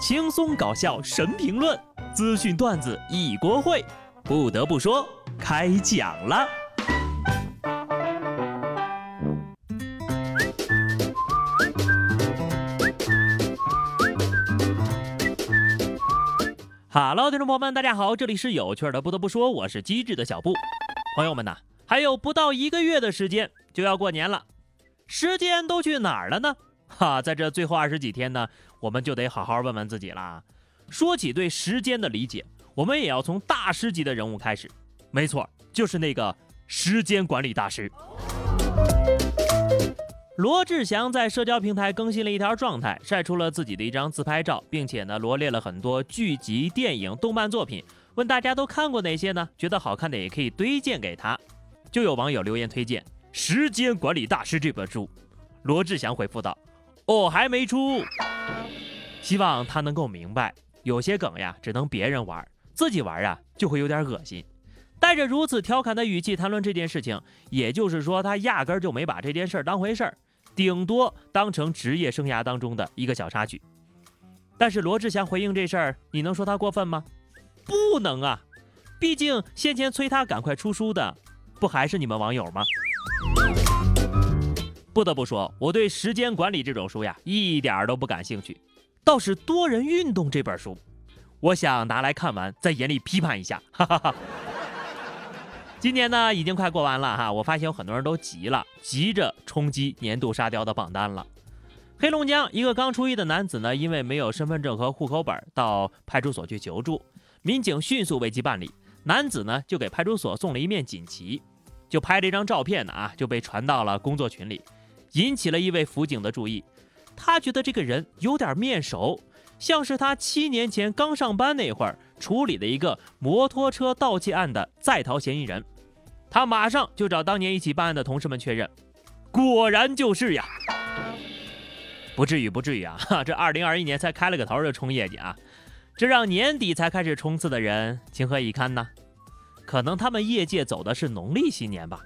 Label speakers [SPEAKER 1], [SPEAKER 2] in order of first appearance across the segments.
[SPEAKER 1] 轻松搞笑神评论，资讯段子一锅烩。不得不说，开讲了。Hello，听众朋友们，大家好，这里是有趣的。不得不说，我是机智的小布。朋友们呐，还有不到一个月的时间就要过年了，时间都去哪儿了呢？哈，在这最后二十几天呢，我们就得好好问问自己啦。说起对时间的理解，我们也要从大师级的人物开始。没错，就是那个时间管理大师罗志祥，在社交平台更新了一条状态，晒出了自己的一张自拍照，并且呢罗列了很多剧集、电影、动漫作品，问大家都看过哪些呢？觉得好看的也可以推荐给他。就有网友留言推荐《时间管理大师》这本书，罗志祥回复道。哦，还没出，希望他能够明白，有些梗呀，只能别人玩，自己玩啊，就会有点恶心。带着如此调侃的语气谈论这件事情，也就是说，他压根儿就没把这件事儿当回事儿，顶多当成职业生涯当中的一个小插曲。但是罗志祥回应这事儿，你能说他过分吗？不能啊，毕竟先前催他赶快出书的，不还是你们网友吗？不得不说，我对时间管理这种书呀，一点都不感兴趣。倒是多人运动这本书，我想拿来看完，在严厉批判一下。哈哈哈。今年呢，已经快过完了哈，我发现有很多人都急了，急着冲击年度沙雕的榜单了。黑龙江一个刚出狱的男子呢，因为没有身份证和户口本，到派出所去求助，民警迅速为其办理，男子呢就给派出所送了一面锦旗，就拍了一张照片呢啊，就被传到了工作群里。引起了一位辅警的注意，他觉得这个人有点面熟，像是他七年前刚上班那会儿处理的一个摩托车盗窃案的在逃嫌疑人。他马上就找当年一起办案的同事们确认，果然就是呀。不至于，不至于啊！这二零二一年才开了个头就冲业绩啊，这让年底才开始冲刺的人情何以堪呢？可能他们业界走的是农历新年吧。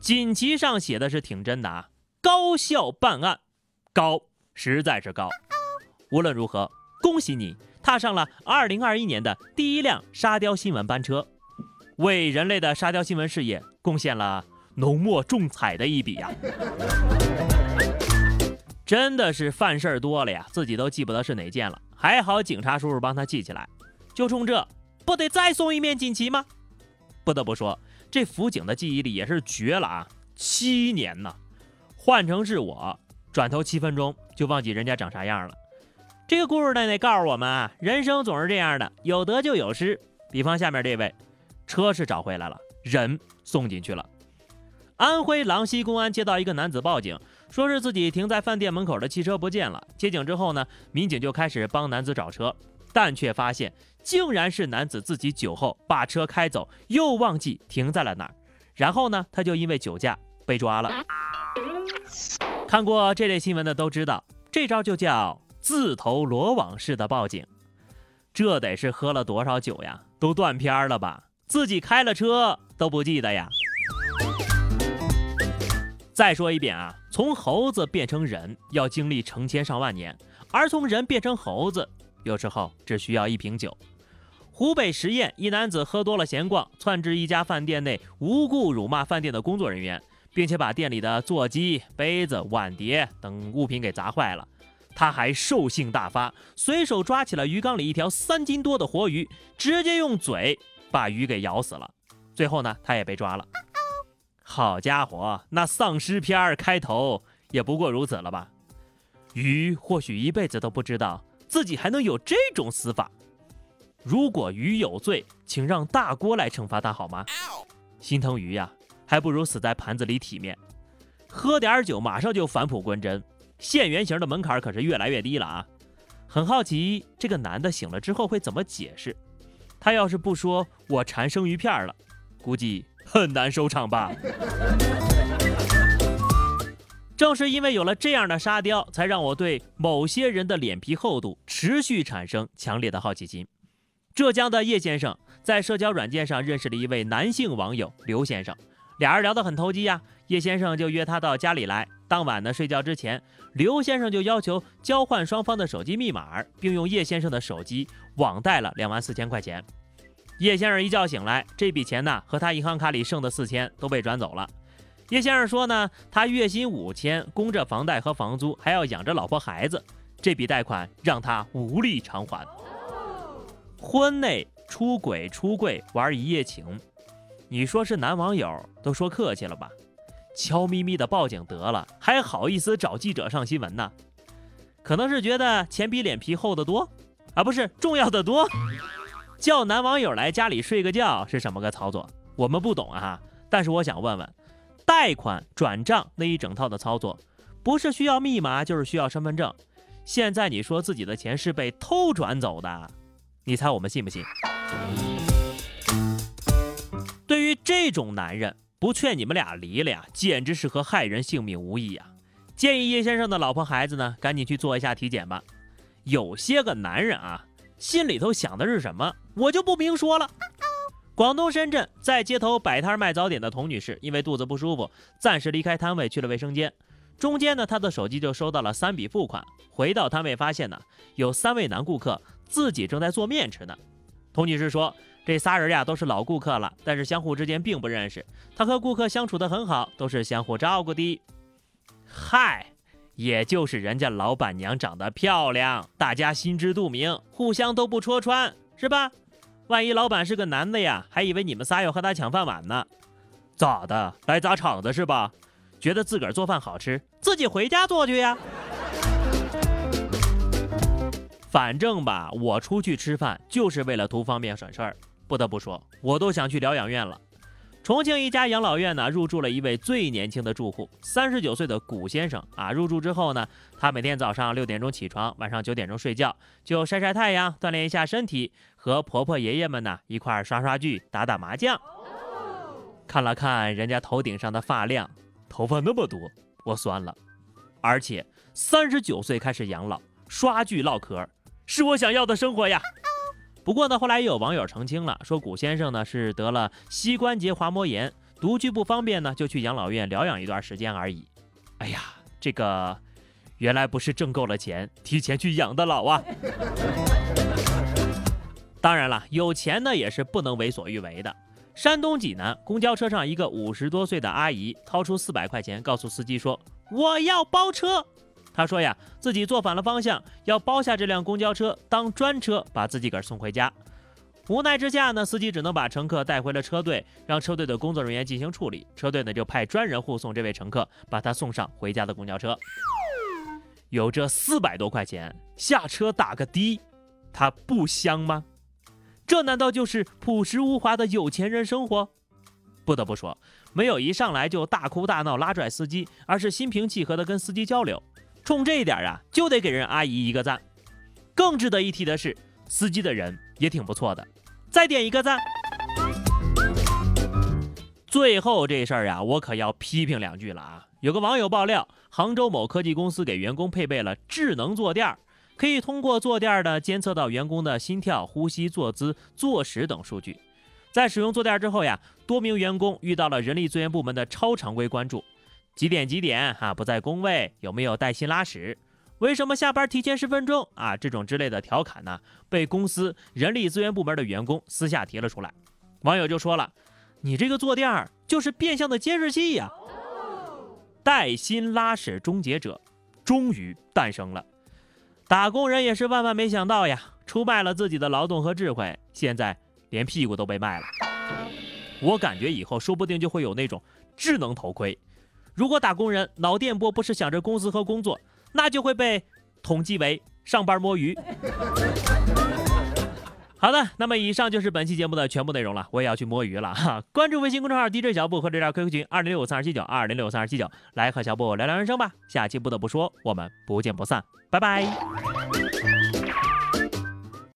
[SPEAKER 1] 锦旗上写的是挺真的啊。高效办案，高实在是高。无论如何，恭喜你踏上了二零二一年的第一辆沙雕新闻班车，为人类的沙雕新闻事业贡献了浓墨重彩的一笔呀！真的是犯事儿多了呀，自己都记不得是哪件了。还好警察叔叔帮他记起来。就冲这，不得再送一面锦旗吗？不得不说，这辅警的记忆力也是绝了啊！七年呢。换成是我，转头七分钟就忘记人家长啥样了。这个故事呢，得告诉我们啊，人生总是这样的，有得就有失。比方下面这位，车是找回来了，人送进去了。安徽郎溪公安接到一个男子报警，说是自己停在饭店门口的汽车不见了。接警之后呢，民警就开始帮男子找车，但却发现竟然是男子自己酒后把车开走，又忘记停在了哪儿。然后呢，他就因为酒驾被抓了。看过这类新闻的都知道，这招就叫自投罗网式的报警。这得是喝了多少酒呀？都断片了吧？自己开了车都不记得呀？再说一遍啊，从猴子变成人要经历成千上万年，而从人变成猴子，有时候只需要一瓶酒。湖北十堰一男子喝多了闲逛，窜至一家饭店内，无故辱骂饭店的工作人员。并且把店里的座机、杯子、碗碟等物品给砸坏了，他还兽性大发，随手抓起了鱼缸里一条三斤多的活鱼，直接用嘴把鱼给咬死了。最后呢，他也被抓了。好家伙，那丧尸片开头也不过如此了吧？鱼或许一辈子都不知道自己还能有这种死法。如果鱼有罪，请让大锅来惩罚他好吗？心疼鱼呀！还不如死在盘子里体面。喝点酒马上就返璞归真，现原形的门槛可是越来越低了啊！很好奇这个男的醒了之后会怎么解释。他要是不说我馋生鱼片了，估计很难收场吧。正是因为有了这样的沙雕，才让我对某些人的脸皮厚度持续产生强烈的好奇心。浙江的叶先生在社交软件上认识了一位男性网友刘先生。俩人聊得很投机呀，叶先生就约她到家里来。当晚呢，睡觉之前，刘先生就要求交换双方的手机密码，并用叶先生的手机网贷了两万四千块钱。叶先生一觉醒来，这笔钱呢和他银行卡里剩的四千都被转走了。叶先生说呢，他月薪五千，供着房贷和房租，还要养着老婆孩子，这笔贷款让他无力偿还。婚内出轨出柜玩一夜情，你说是男网友都说客气了吧？悄咪咪的报警得了，还好意思找记者上新闻呢？可能是觉得钱比脸皮厚得多啊，不是重要的多。叫男网友来家里睡个觉是什么个操作？我们不懂啊。但是我想问问，贷款转账那一整套的操作，不是需要密码就是需要身份证。现在你说自己的钱是被偷转走的，你猜我们信不信？这种男人。不劝你们俩离了呀，简直是和害人性命无异呀！建议叶先生的老婆孩子呢，赶紧去做一下体检吧。有些个男人啊，心里头想的是什么，我就不明说了。广东深圳在街头摆摊卖早点的童女士，因为肚子不舒服，暂时离开摊位去了卫生间。中间呢，她的手机就收到了三笔付款。回到摊位发现呢，有三位男顾客自己正在做面吃呢。童女士说。这仨人呀都是老顾客了，但是相互之间并不认识。他和顾客相处的很好，都是相互照顾的。嗨，也就是人家老板娘长得漂亮，大家心知肚明，互相都不戳穿，是吧？万一老板是个男的呀，还以为你们仨要和他抢饭碗呢。咋的？来砸场子是吧？觉得自个儿做饭好吃，自己回家做去呀。反正吧，我出去吃饭就是为了图方便省事儿。不得不说，我都想去疗养院了。重庆一家养老院呢，入住了一位最年轻的住户，三十九岁的古先生啊。入住之后呢，他每天早上六点钟起床，晚上九点钟睡觉，就晒晒太阳，锻炼一下身体，和婆婆爷爷们呢一块刷刷剧，打打麻将。看了看人家头顶上的发量，头发那么多，我酸了。而且三十九岁开始养老，刷剧唠嗑，是我想要的生活呀。不过呢，后来也有网友澄清了，说古先生呢是得了膝关节滑膜炎，独居不方便呢，就去养老院疗养一段时间而已。哎呀，这个原来不是挣够了钱提前去养的老啊！当然了，有钱呢也是不能为所欲为的。山东济南公交车上，一个五十多岁的阿姨掏出四百块钱，告诉司机说：“我要包车。”他说呀，自己坐反了方向，要包下这辆公交车当专车把自己个儿送回家。无奈之下呢，司机只能把乘客带回了车队，让车队的工作人员进行处理。车队呢就派专人护送这位乘客，把他送上回家的公交车。有这四百多块钱，下车打个的，他不香吗？这难道就是朴实无华的有钱人生活？不得不说，没有一上来就大哭大闹拉拽司机，而是心平气和的跟司机交流。冲这一点啊，就得给人阿姨一个赞。更值得一提的是，司机的人也挺不错的，再点一个赞。最后这事儿啊，我可要批评两句了啊！有个网友爆料，杭州某科技公司给员工配备了智能坐垫，可以通过坐垫的监测到员工的心跳、呼吸、坐姿、坐时等数据。在使用坐垫之后呀，多名员工遇到了人力资源部门的超常规关注。几点几点啊？不在工位，有没有带薪拉屎？为什么下班提前十分钟啊？这种之类的调侃呢，被公司人力资源部门的员工私下提了出来。网友就说了：“你这个坐垫儿就是变相的监视器呀！”带薪拉屎终结者终于诞生了。打工人也是万万没想到呀，出卖了自己的劳动和智慧，现在连屁股都被卖了。我感觉以后说不定就会有那种智能头盔。如果打工人脑电波不是想着工资和工作，那就会被统计为上班摸鱼。好的，那么以上就是本期节目的全部内容了，我也要去摸鱼了哈。关注微信公众号 DJ 小布和这条 QQ 群二零六五三二七九二零六五三二七九，来和小布聊聊人生吧。下期不得不说，我们不见不散，拜拜。